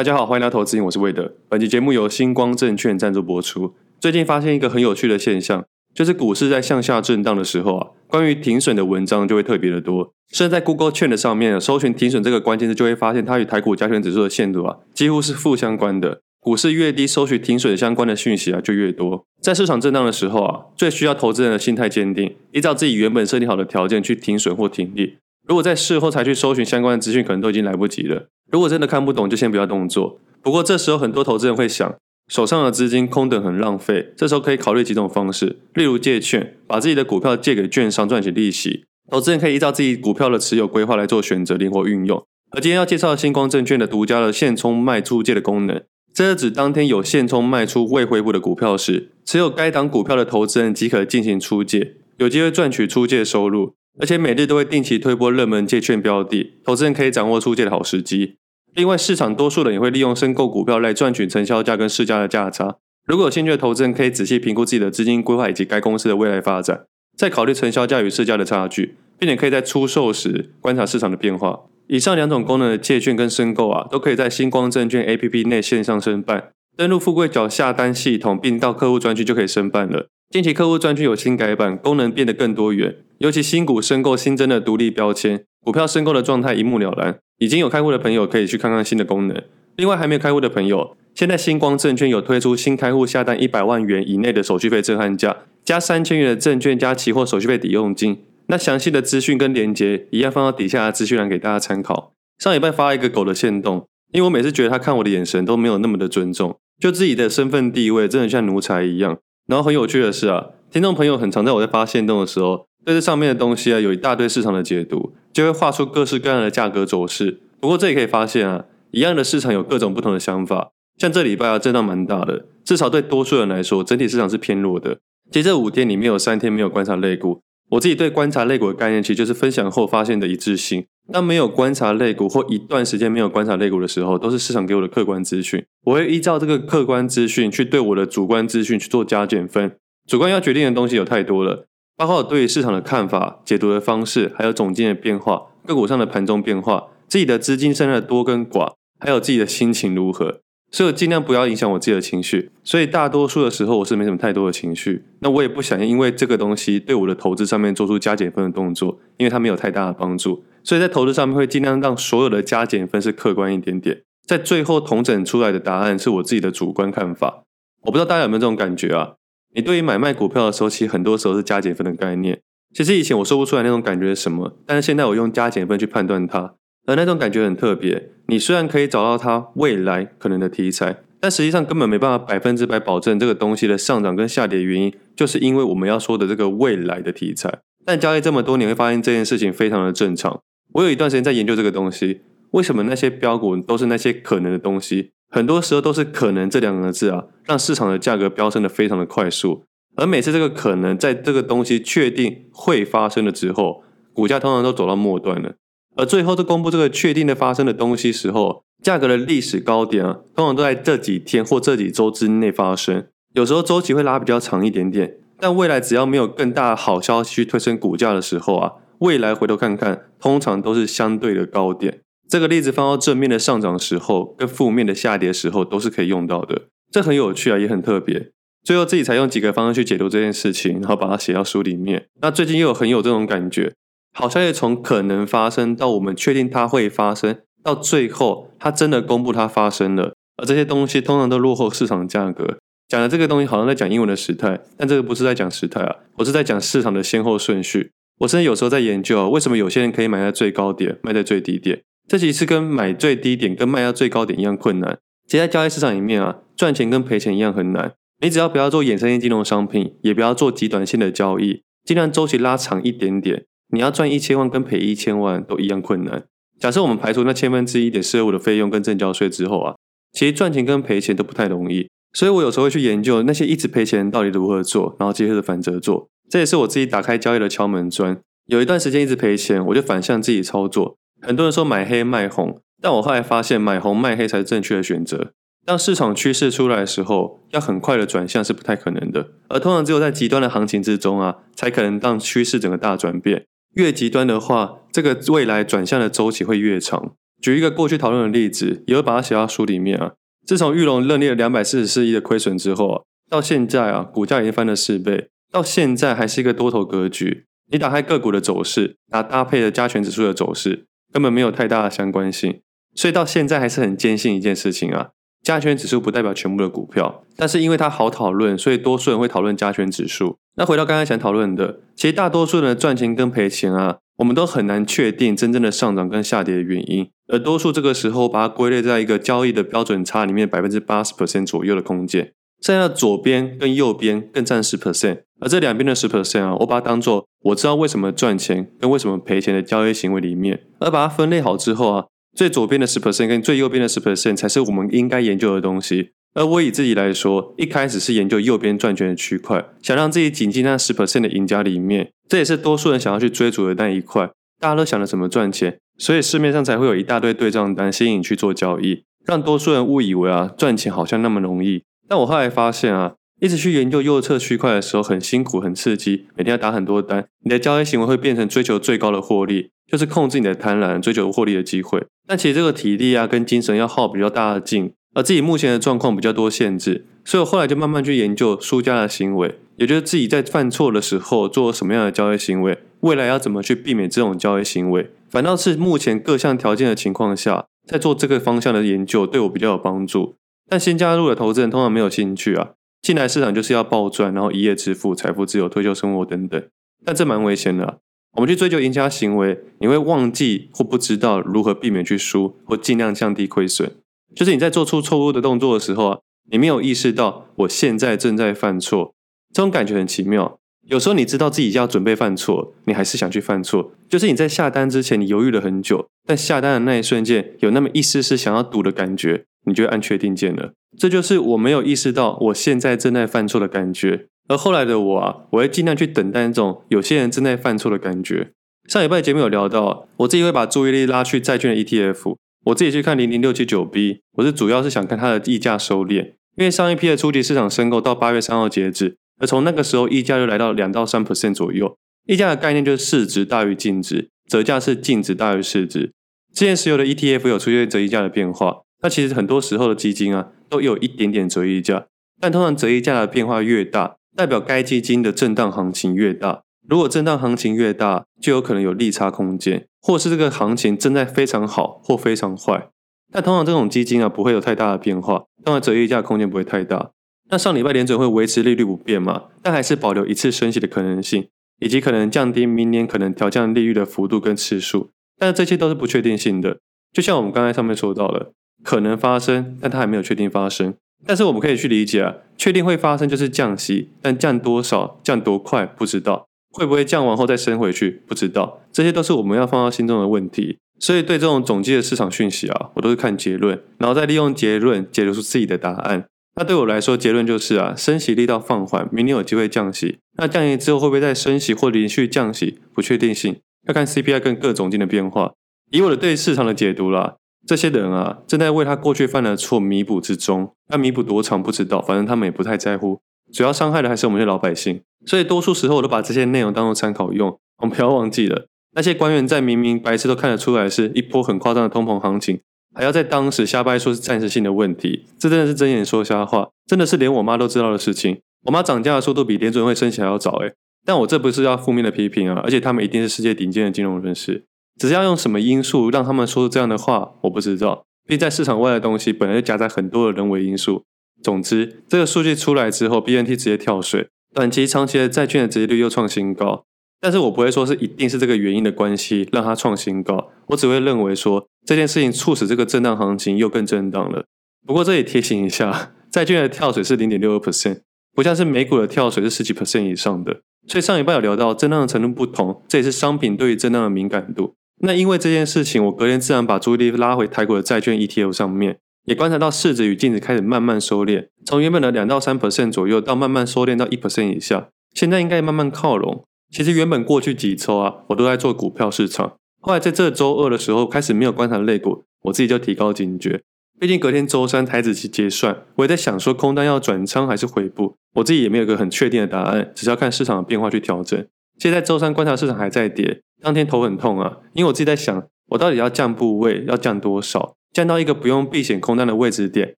大家好，欢迎来到投资，我是魏德。本期节目由星光证券赞助播出。最近发现一个很有趣的现象，就是股市在向下震荡的时候啊，关于停损的文章就会特别的多。甚至在 Google Trend 上面搜寻停损这个关键字，就会发现它与台股加权指数的线度啊，几乎是负相关的。股市越低，搜寻停损相关的讯息啊就越多。在市场震荡的时候啊，最需要投资人的心态坚定，依照自己原本设定好的条件去停损或停利。如果在事后才去搜寻相关的资讯，可能都已经来不及了。如果真的看不懂，就先不要动作。不过这时候很多投资人会想，手上的资金空等很浪费。这时候可以考虑几种方式，例如借券，把自己的股票借给券商赚取利息。投资人可以依照自己股票的持有规划来做选择，灵活运用。而今天要介绍的星光证券的独家的现充卖出借的功能，这是指当天有现充卖出未回补的股票时，持有该档股票的投资人即可进行出借，有机会赚取出借收入。而且每日都会定期推播热门借券标的，投资人可以掌握出借的好时机。另外，市场多数人也会利用申购股票来赚取承销价跟市价的价差。如果有兴趣的投资人，可以仔细评估自己的资金规划以及该公司的未来发展，再考虑承销价与市价的差距，并且可以在出售时观察市场的变化。以上两种功能的借券跟申购啊，都可以在星光证券 APP 内线上申办。登录富贵角下单系统，并到客户专区就可以申办了。近期客户专区有新改版，功能变得更多元，尤其新股申购新增的独立标签，股票申购的状态一目了然。已经有开户的朋友可以去看看新的功能。另外还没有开户的朋友，现在星光证券有推出新开户下单一百万元以内的手续费震撼价，加三千元的证券加期货手续费抵用金。那详细的资讯跟连接一样放到底下的资讯栏给大家参考。上礼拜发了一个狗的限动，因为我每次觉得他看我的眼神都没有那么的尊重，就自己的身份地位真的像奴才一样。然后很有趣的是啊，听众朋友很常在我在发限动的时候，对这上面的东西啊有一大堆市场的解读，就会画出各式各样的价格走势。不过这也可以发现啊，一样的市场有各种不同的想法。像这礼拜啊，震荡蛮大的，至少对多数人来说，整体市场是偏弱的。其实这五天里面有三天没有观察类股，我自己对观察类股的概念，其实就是分享后发现的一致性。当没有观察类股或一段时间没有观察类股的时候，都是市场给我的客观资讯。我会依照这个客观资讯去对我的主观资讯去做加减分。主观要决定的东西有太多了，包括我对于市场的看法、解读的方式，还有总经的变化、个股上的盘中变化、自己的资金剩下的多跟寡，还有自己的心情如何。所以尽量不要影响我自己的情绪。所以大多数的时候我是没什么太多的情绪。那我也不想因为这个东西对我的投资上面做出加减分的动作，因为它没有太大的帮助。所以在投资上面会尽量让所有的加减分是客观一点点，在最后统整出来的答案是我自己的主观看法。我不知道大家有没有这种感觉啊？你对于买卖股票的时候，其实很多时候是加减分的概念。其实以前我说不出来那种感觉是什么，但是现在我用加减分去判断它，而那种感觉很特别。你虽然可以找到它未来可能的题材，但实际上根本没办法百分之百保证这个东西的上涨跟下跌原因，就是因为我们要说的这个未来的题材。但交易这么多年，会发现这件事情非常的正常。我有一段时间在研究这个东西，为什么那些标股都是那些可能的东西？很多时候都是“可能”这两个字啊，让市场的价格飙升的非常的快速。而每次这个可能在这个东西确定会发生了之后，股价通常都走到末端了。而最后都公布这个确定的发生的东西时候，价格的历史高点啊，通常都在这几天或这几周之内发生。有时候周期会拉比较长一点点，但未来只要没有更大的好消息去推升股价的时候啊。未来回头看看，通常都是相对的高点。这个例子放到正面的上涨时候，跟负面的下跌时候都是可以用到的。这很有趣啊，也很特别。最后自己采用几个方式去解读这件事情，然后把它写到书里面。那最近又有很有这种感觉，好像也从可能发生到我们确定它会发生，到最后它真的公布它发生了。而这些东西通常都落后市场价格。讲的这个东西好像在讲英文的时态，但这个不是在讲时态啊，我是在讲市场的先后顺序。我甚至有时候在研究啊，为什么有些人可以买在最高点，卖在最低点？这其实跟买最低点跟卖到最高点一样困难。其实在交易市场里面啊，赚钱跟赔钱一样很难。你只要不要做衍生性金融商品，也不要做极短线的交易，尽量周期拉长一点点。你要赚一千万跟赔一千万都一样困难。假设我们排除那千分之一点税务的费用跟正交税之后啊，其实赚钱跟赔钱都不太容易。所以我有时候会去研究那些一直赔钱到底如何做，然后接着反折做。这也是我自己打开交易的敲门砖。有一段时间一直赔钱，我就反向自己操作。很多人说买黑卖红，但我后来发现买红卖黑才是正确的选择。当市场趋势出来的时候，要很快的转向是不太可能的。而通常只有在极端的行情之中啊，才可能让趋势整个大转变。越极端的话，这个未来转向的周期会越长。举一个过去讨论的例子，也会把它写到书里面啊。自从裕隆认列了两百四十四亿的亏损之后啊，到现在啊，股价已经翻了四倍，到现在还是一个多头格局。你打开个股的走势，拿搭配的加权指数的走势，根本没有太大的相关性。所以到现在还是很坚信一件事情啊，加权指数不代表全部的股票，但是因为它好讨论，所以多数人会讨论加权指数。那回到刚才想讨论的，其实大多数人的赚钱跟赔钱啊，我们都很难确定真正的上涨跟下跌的原因，而多数这个时候把它归类在一个交易的标准差里面百分之八十 percent 左右的空间。剩下左边跟右边更占十 percent，而这两边的十 percent 啊，我把它当做我知道为什么赚钱跟为什么赔钱的交易行为里面，而把它分类好之后啊，最左边的十 percent 跟最右边的十 percent 才是我们应该研究的东西。而我以自己来说，一开始是研究右边赚钱的区块，想让自己挤进那十 percent 的赢家里面，这也是多数人想要去追逐的那一块。大家都想着怎么赚钱，所以市面上才会有一大堆对账单吸引去做交易，让多数人误以为啊赚钱好像那么容易。但我后来发现啊，一直去研究右侧区块的时候很辛苦、很刺激，每天要打很多单，你的交易行为会变成追求最高的获利，就是控制你的贪婪，追求获利的机会。但其实这个体力啊跟精神要耗比较大的劲，而自己目前的状况比较多限制，所以我后来就慢慢去研究输家的行为，也就是自己在犯错的时候做什么样的交易行为，未来要怎么去避免这种交易行为。反倒是目前各项条件的情况下，在做这个方向的研究，对我比较有帮助。但新加入的投资人通常没有兴趣啊，进来市场就是要暴赚，然后一夜致富、财富自由、退休生活等等。但这蛮危险的。我们去追求赢家行为，你会忘记或不知道如何避免去输，或尽量降低亏损。就是你在做出错误的动作的时候啊，你没有意识到我现在正在犯错，这种感觉很奇妙。有时候你知道自己要准备犯错，你还是想去犯错。就是你在下单之前，你犹豫了很久，但下单的那一瞬间，有那么一丝丝想要赌的感觉。你就按确定键了，这就是我没有意识到我现在正在犯错的感觉。而后来的我啊，我会尽量去等待那种有些人正在犯错的感觉。上礼拜节目有聊到，我自己会把注意力拉去债券的 ETF，我自己去看零零六七九 B，我是主要是想看它的溢价收敛，因为上一批的初级市场申购到八月三号截止，而从那个时候溢价就来到两到三 percent 左右。溢价的概念就是市值大于净值，折价是净值大于市值。之前石油的 ETF 有出现折溢价的变化。那其实很多时候的基金啊，都有一点点折溢价，但通常折溢价的变化越大，代表该基金的震荡行情越大。如果震荡行情越大，就有可能有利差空间，或是这个行情正在非常好或非常坏。但通常这种基金啊，不会有太大的变化，当然折溢价空间不会太大。那上礼拜联准会维持利率不变嘛，但还是保留一次升息的可能性，以及可能降低明年可能调降利率的幅度跟次数。但是这些都是不确定性的，就像我们刚才上面说到了。可能发生，但它还没有确定发生。但是我们可以去理解啊，确定会发生就是降息，但降多少、降多快不知道，会不会降完后再升回去不知道，这些都是我们要放到心中的问题。所以对这种总计的市场讯息啊，我都是看结论，然后再利用结论解读出自己的答案。那对我来说，结论就是啊，升息力道放缓，明年有机会降息。那降息之后会不会再升息或连续降息，不确定性，要看 CPI 跟各总经的变化。以我的对市场的解读啦。这些人啊，正在为他过去犯的错弥补之中。那弥补多长不知道，反正他们也不太在乎。主要伤害的还是我们这些老百姓。所以多数时候我都把这些内容当做参考用。我们不要忘记了，那些官员在明明白痴都看得出来是一波很夸张的通膨行情，还要在当时瞎掰说是暂时性的问题，这真的是睁眼说瞎话，真的是连我妈都知道的事情。我妈涨价的速度比联准会升息还要早诶。但我这不是要负面的批评啊，而且他们一定是世界顶尖的金融人士。只是要用什么因素让他们说出这样的话，我不知道。毕竟在市场外的东西本来就夹杂很多的人为因素。总之，这个数据出来之后，BNT 直接跳水，短期、长期的债券的殖利率又创新高。但是我不会说是一定是这个原因的关系让它创新高，我只会认为说这件事情促使这个震荡行情又更震荡了。不过这里提醒一下，债券的跳水是零点六二 percent，不像是美股的跳水是十几 percent 以上的。所以上一半有聊到震荡的程度不同，这也是商品对于震荡的敏感度。那因为这件事情，我隔天自然把注意力拉回台股的债券 ETF 上面，也观察到市值与净值开始慢慢收敛，从原本的两到三 percent 左右，到慢慢收敛到一 percent 以下，现在应该慢慢靠拢。其实原本过去几周啊，我都在做股票市场，后来在这周二的时候开始没有观察类股，我自己就提高警觉。毕竟隔天周三台指期结算，我也在想说空单要转仓还是回补，我自己也没有一个很确定的答案，只是要看市场的变化去调整。现在周三观察市场还在跌。当天头很痛啊，因为我自己在想，我到底要降部位，要降多少？降到一个不用避险空单的位置点，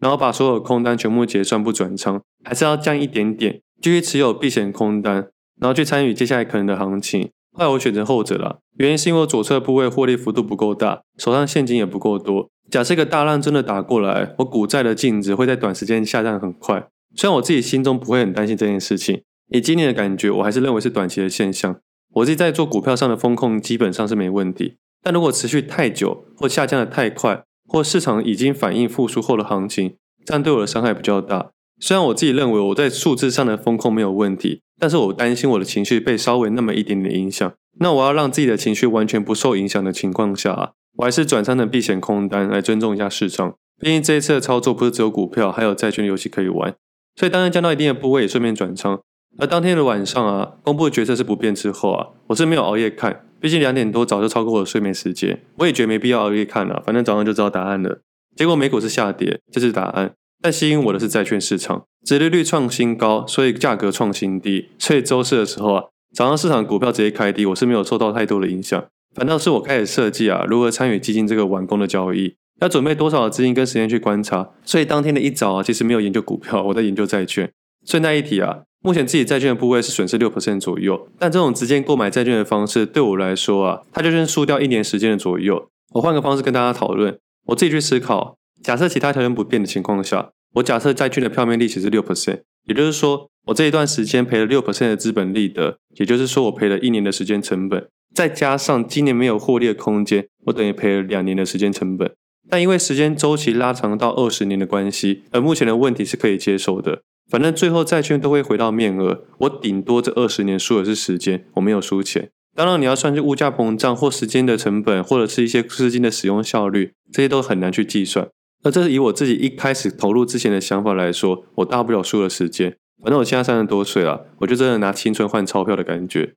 然后把所有空单全部结算不转仓，还是要降一点点，继续持有避险空单，然后去参与接下来可能的行情？后来我选择后者了，原因是因为我左侧部位获利幅度不够大，手上现金也不够多。假设一个大浪真的打过来，我股债的净值会在短时间下降很快。虽然我自己心中不会很担心这件事情，以今年的感觉，我还是认为是短期的现象。我自己在做股票上的风控基本上是没问题，但如果持续太久或下降的太快，或市场已经反映复苏后的行情，这样对我的伤害比较大。虽然我自己认为我在数字上的风控没有问题。但是我担心我的情绪被稍微那么一点点影响，那我要让自己的情绪完全不受影响的情况下啊，我还是转仓的避险空单来尊重一下市场。毕竟这一次的操作不是只有股票，还有债券游戏可以玩，所以当然降到一定的部位顺便转仓。而当天的晚上啊，公布决策是不变之后啊，我是没有熬夜看，毕竟两点多早就超过我的睡眠时间，我也觉得没必要熬夜看了，反正早上就知道答案了。结果美股是下跌，这是答案。但吸引我的是债券市场，殖利率创新高，所以价格创新低。所以周四的时候啊，早上市场股票直接开低，我是没有受到太多的影响。反倒是我开始设计啊，如何参与基金这个晚工的交易，要准备多少的资金跟时间去观察。所以当天的一早啊，其实没有研究股票，我在研究债券。顺带一提啊，目前自己债券的部位是损失六 percent 左右，但这种直接购买债券的方式对我来说啊，它就是输掉一年时间的左右。我换个方式跟大家讨论，我自己去思考，假设其他条件不变的情况下。我假设债券的票面利息是六 percent，也就是说，我这一段时间赔了六 percent 的资本利得，也就是说，我赔了一年的时间成本，再加上今年没有获利的空间，我等于赔了两年的时间成本。但因为时间周期拉长到二十年的关系，而目前的问题是可以接受的。反正最后债券都会回到面额，我顶多这二十年输的是时间，我没有输钱。当然，你要算是物价膨胀或时间的成本，或者是一些资金的使用效率，这些都很难去计算。那这是以我自己一开始投入之前的想法来说，我大不了输了时间。反正我现在三十多岁了，我就真的拿青春换钞票的感觉。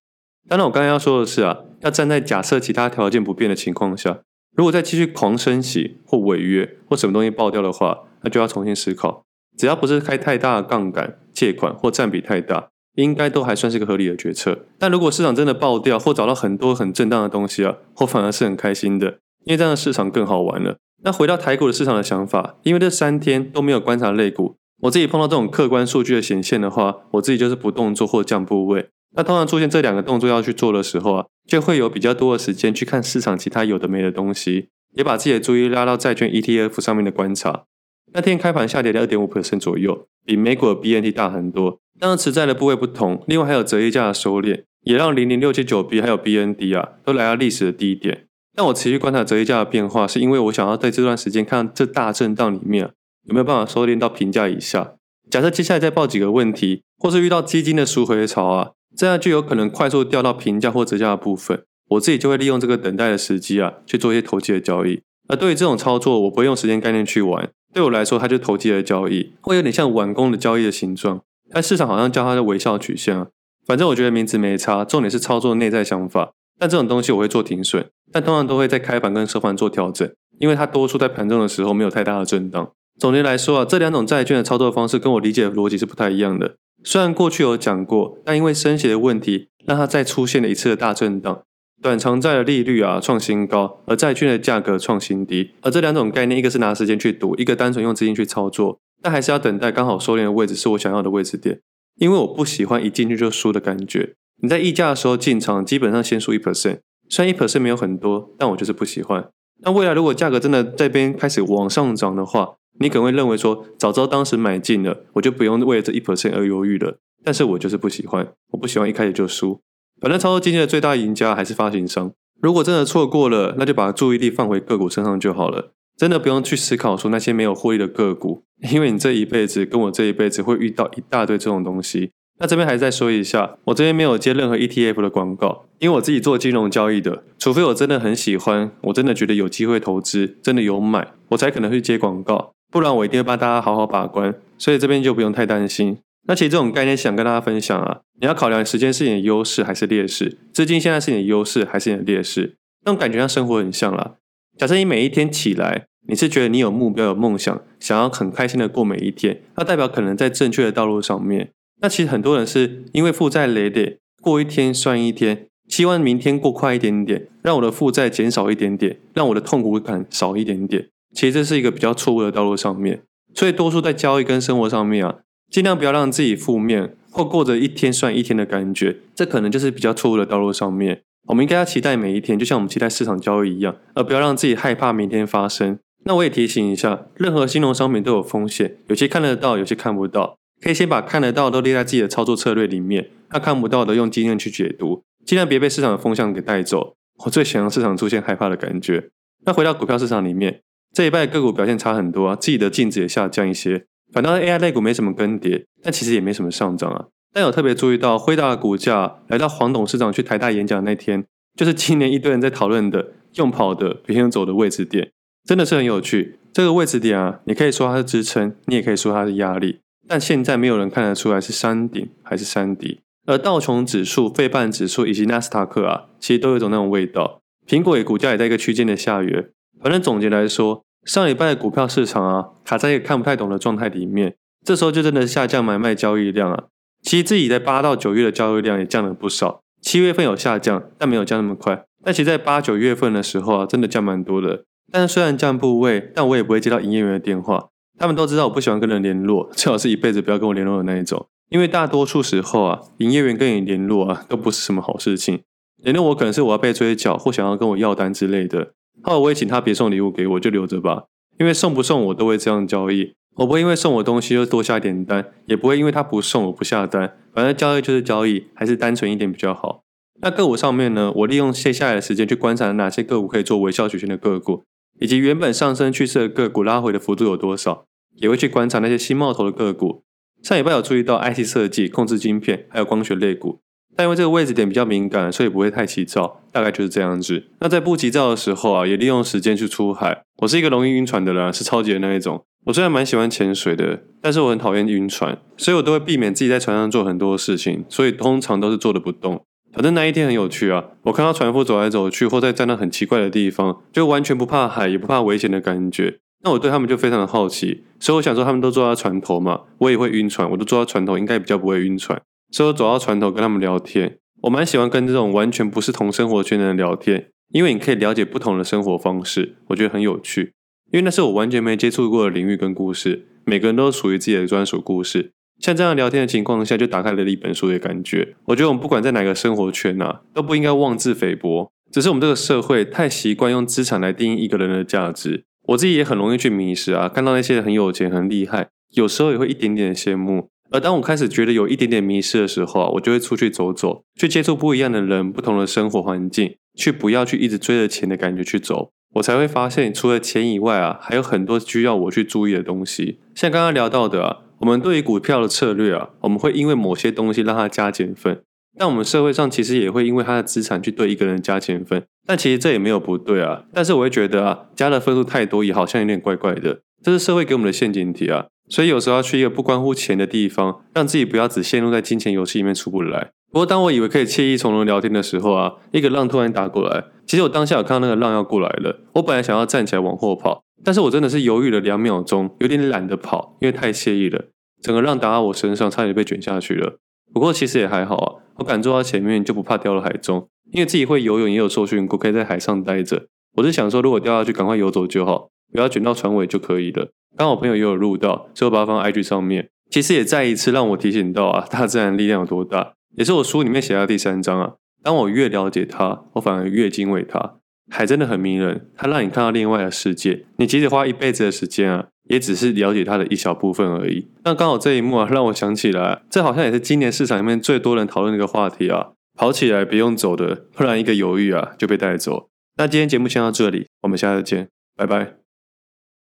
当然，我刚才要说的是啊，要站在假设其他条件不变的情况下，如果再继续狂升息或违约或什么东西爆掉的话，那就要重新思考。只要不是开太大的杠杆、借款或占比太大，应该都还算是个合理的决策。但如果市场真的爆掉或找到很多很震荡的东西啊，我反而是很开心的，因为这样的市场更好玩了。那回到台股的市场的想法，因为这三天都没有观察类股，我自己碰到这种客观数据的显现的话，我自己就是不动作或降部位。那通常出现这两个动作要去做的时候啊，就会有比较多的时间去看市场其他有的没的东西，也把自己的注意力拉到债券 ETF 上面的观察。那天开盘下跌了二点五 percent 左右，比美股的 BNT 大很多。当然持债的部位不同，另外还有折溢价的收敛，也让零零六七九 B 还有 BND 啊都来到历史的低点。但我持续观察折溢价的变化，是因为我想要在这段时间看这大震荡里面有没有办法收敛到平价以下。假设接下来再爆几个问题，或是遇到基金的赎回潮啊，这样就有可能快速掉到平价或折价的部分。我自己就会利用这个等待的时机啊，去做一些投机的交易。而对于这种操作，我不会用时间概念去玩。对我来说，它就投机的交易，会有点像晚工的交易的形状。但市场好像叫它的微笑曲线啊。反正我觉得名字没差，重点是操作内在想法。但这种东西我会做停损。但通常都会在开盘跟收盘做调整，因为它多数在盘中的时候没有太大的震荡。总结来说啊，这两种债券的操作方式跟我理解的逻辑是不太一样的。虽然过去有讲过，但因为升息的问题，让它再出现了一次的大震荡。短长债的利率啊创新高，而债券的价格创新低。而这两种概念，一个是拿时间去赌，一个单纯用资金去操作。但还是要等待刚好收敛的位置是我想要的位置点，因为我不喜欢一进去就输的感觉。你在溢价的时候进场，基本上先输一 percent。虽然一 percent 没有很多，但我就是不喜欢。那未来如果价格真的在这边开始往上涨的话，你可能会认为说，早知道当时买进了，我就不用为了这一 percent 而犹豫了。但是我就是不喜欢，我不喜欢一开始就输。反正操作基金的最大赢家还是发行商。如果真的错过了，那就把注意力放回个股身上就好了。真的不用去思考说那些没有获利的个股，因为你这一辈子跟我这一辈子会遇到一大堆这种东西。那这边还再说一下，我这边没有接任何 ETF 的广告，因为我自己做金融交易的，除非我真的很喜欢，我真的觉得有机会投资，真的有买，我才可能会接广告，不然我一定会帮大家好好把关，所以这边就不用太担心。那其实这种概念想跟大家分享啊，你要考量时间是你的优势还是劣势，资金现在是你的优势还是你的劣势，那种感觉像生活很像啦。假设你每一天起来，你是觉得你有目标、有梦想，想要很开心的过每一天，那代表可能在正确的道路上面。那其实很多人是因为负债累累，过一天算一天，希望明天过快一点点，让我的负债减少一点点，让我的痛苦感少一点点。其实这是一个比较错误的道路上面，所以多数在交易跟生活上面啊，尽量不要让自己负面或过着一天算一天的感觉，这可能就是比较错误的道路上面。我们应该要期待每一天，就像我们期待市场交易一样，而不要让自己害怕明天发生。那我也提醒一下，任何金融商品都有风险，有些看得到，有些看不到。可以先把看得到都列在自己的操作策略里面，那看不到的用经验去解读，尽量别被市场的风向给带走。我最喜欢市场出现害怕的感觉。那回到股票市场里面。这一拜个股表现差很多啊，自己的净值也下降一些。反倒 AI 类股没什么更迭，但其实也没什么上涨啊。但有特别注意到，辉达的股价来到黄董事长去台大演讲那天，就是今年一堆人在讨论的用跑的、别人走的位置点，真的是很有趣。这个位置点啊，你可以说它是支撑，你也可以说它是压力。但现在没有人看得出来是山顶还是山底。而道琼指数、费半指数以及纳斯达克啊，其实都有一种那种味道。苹果也股价也在一个区间的下缘。反正总结来说，上礼拜的股票市场啊，卡在一个看不太懂的状态里面，这时候就真的下降买卖交易量啊。其实自己在八到九月的交易量也降了不少，七月份有下降，但没有降那么快。但其实，在八九月份的时候啊，真的降蛮多的。但是虽然降部位，但我也不会接到营业员的电话。他们都知道我不喜欢跟人联络，最好是一辈子不要跟我联络的那一种。因为大多数时候啊，营业员跟你联络啊，都不是什么好事情。联络我可能是我要被追缴或想要跟我要单之类的。后来我也请他别送礼物给我，就留着吧。因为送不送我都会这样交易，我不会因为送我东西就多下一点单，也不会因为他不送我不下单。反正交易就是交易，还是单纯一点比较好。那个股上面呢，我利用卸下来的时间去观察哪些个股可以做微笑曲线的个股，以及原本上升趋势的个股拉回的幅度有多少，也会去观察那些新冒头的个股。上礼拜有注意到 IC 设计、控制晶片还有光学类股。但因为这个位置点比较敏感，所以不会太急躁，大概就是这样子。那在不急躁的时候啊，也利用时间去出海。我是一个容易晕船的人，是超级的那一种。我虽然蛮喜欢潜水的，但是我很讨厌晕船，所以我都会避免自己在船上做很多事情，所以通常都是坐着不动。反正那一天很有趣啊，我看到船夫走来走去，或在站到很奇怪的地方，就完全不怕海，也不怕危险的感觉。那我对他们就非常的好奇，所以我想说，他们都坐在船头嘛，我也会晕船，我都坐在船头，应该比较不会晕船。所以我走到船头跟他们聊天，我蛮喜欢跟这种完全不是同生活圈的人聊天，因为你可以了解不同的生活方式，我觉得很有趣。因为那是我完全没接触过的领域跟故事，每个人都属于自己的专属故事。像这样聊天的情况下，就打开了一本书的感觉。我觉得我们不管在哪个生活圈啊，都不应该妄自菲薄。只是我们这个社会太习惯用资产来定义一个人的价值，我自己也很容易去迷失啊。看到那些很有钱、很厉害，有时候也会一点点羡慕。而当我开始觉得有一点点迷失的时候啊，我就会出去走走，去接触不一样的人、不同的生活环境，去不要去一直追着钱的感觉去走，我才会发现除了钱以外啊，还有很多需要我去注意的东西。像刚刚聊到的啊，我们对于股票的策略啊，我们会因为某些东西让它加减分，但我们社会上其实也会因为他的资产去对一个人加减分，但其实这也没有不对啊。但是我会觉得啊，加的分数太多也好像有点怪怪的，这是社会给我们的陷阱题啊。所以有时候要去一个不关乎钱的地方，让自己不要只陷入在金钱游戏里面出不来。不过当我以为可以惬意从容聊天的时候啊，一个浪突然打过来。其实我当下有看到那个浪要过来了，我本来想要站起来往后跑，但是我真的是犹豫了两秒钟，有点懒得跑，因为太惬意了。整个浪打到我身上，差点被卷下去了。不过其实也还好啊，我敢坐到前面就不怕掉到海中，因为自己会游泳，也有受训过，可以在海上待着。我是想说，如果掉下去，赶快游走就好，不要卷到船尾就可以了。刚好朋友也有录到，所以我把它放在 IG 上面。其实也再一次让我提醒到啊，大自然力量有多大，也是我书里面写到第三章啊。当我越了解它，我反而越敬畏它。海真的很迷人，它让你看到另外的世界。你即使花一辈子的时间啊，也只是了解它的一小部分而已。那刚好这一幕啊，让我想起来，这好像也是今年市场里面最多人讨论的一个话题啊。跑起来不用走的，不然一个犹豫啊就被带走。那今天节目先到这里，我们下次见，拜拜。